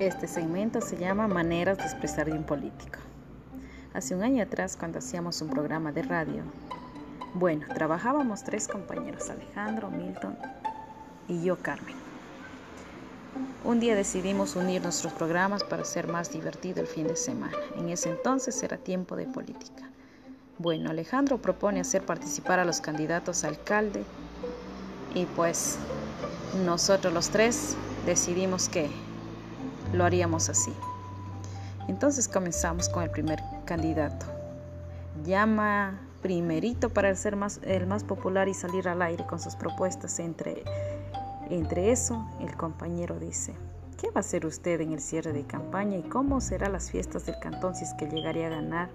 Este segmento se llama Maneras de expresar de un político. Hace un año atrás, cuando hacíamos un programa de radio, bueno, trabajábamos tres compañeros, Alejandro, Milton y yo, Carmen. Un día decidimos unir nuestros programas para hacer más divertido el fin de semana. En ese entonces era tiempo de política. Bueno, Alejandro propone hacer participar a los candidatos a alcalde y pues nosotros los tres decidimos que lo haríamos así. Entonces comenzamos con el primer candidato. Llama primerito para ser más, el más popular y salir al aire con sus propuestas. Entre, entre eso, el compañero dice, ¿qué va a hacer usted en el cierre de campaña y cómo serán las fiestas del cantón si es que llegaría a ganar?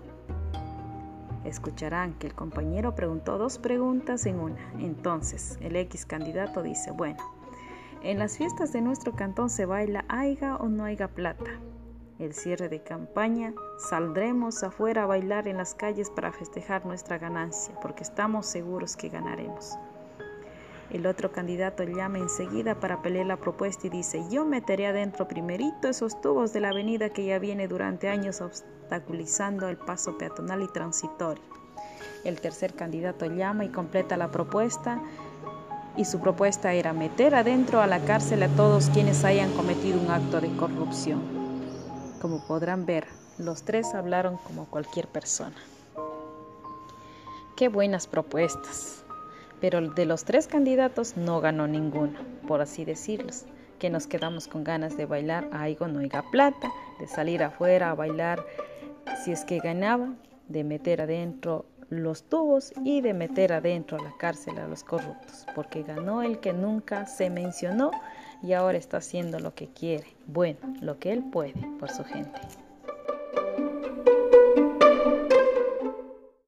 Escucharán que el compañero preguntó dos preguntas en una. Entonces, el X candidato dice, bueno, en las fiestas de nuestro cantón se baila haiga o no haiga plata. El cierre de campaña saldremos afuera a bailar en las calles para festejar nuestra ganancia, porque estamos seguros que ganaremos. El otro candidato llama enseguida para pelear la propuesta y dice, yo meteré adentro primerito esos tubos de la avenida que ya viene durante años obstaculizando el paso peatonal y transitorio. El tercer candidato llama y completa la propuesta y su propuesta era meter adentro a la cárcel a todos quienes hayan cometido un acto de corrupción. Como podrán ver, los tres hablaron como cualquier persona. Qué buenas propuestas. Pero de los tres candidatos no ganó ninguno, por así decirlos, que nos quedamos con ganas de bailar a Aigo Noiga Plata, de salir afuera a bailar si es que ganaba, de meter adentro los tubos y de meter adentro a la cárcel a los corruptos, porque ganó el que nunca se mencionó y ahora está haciendo lo que quiere, bueno, lo que él puede por su gente.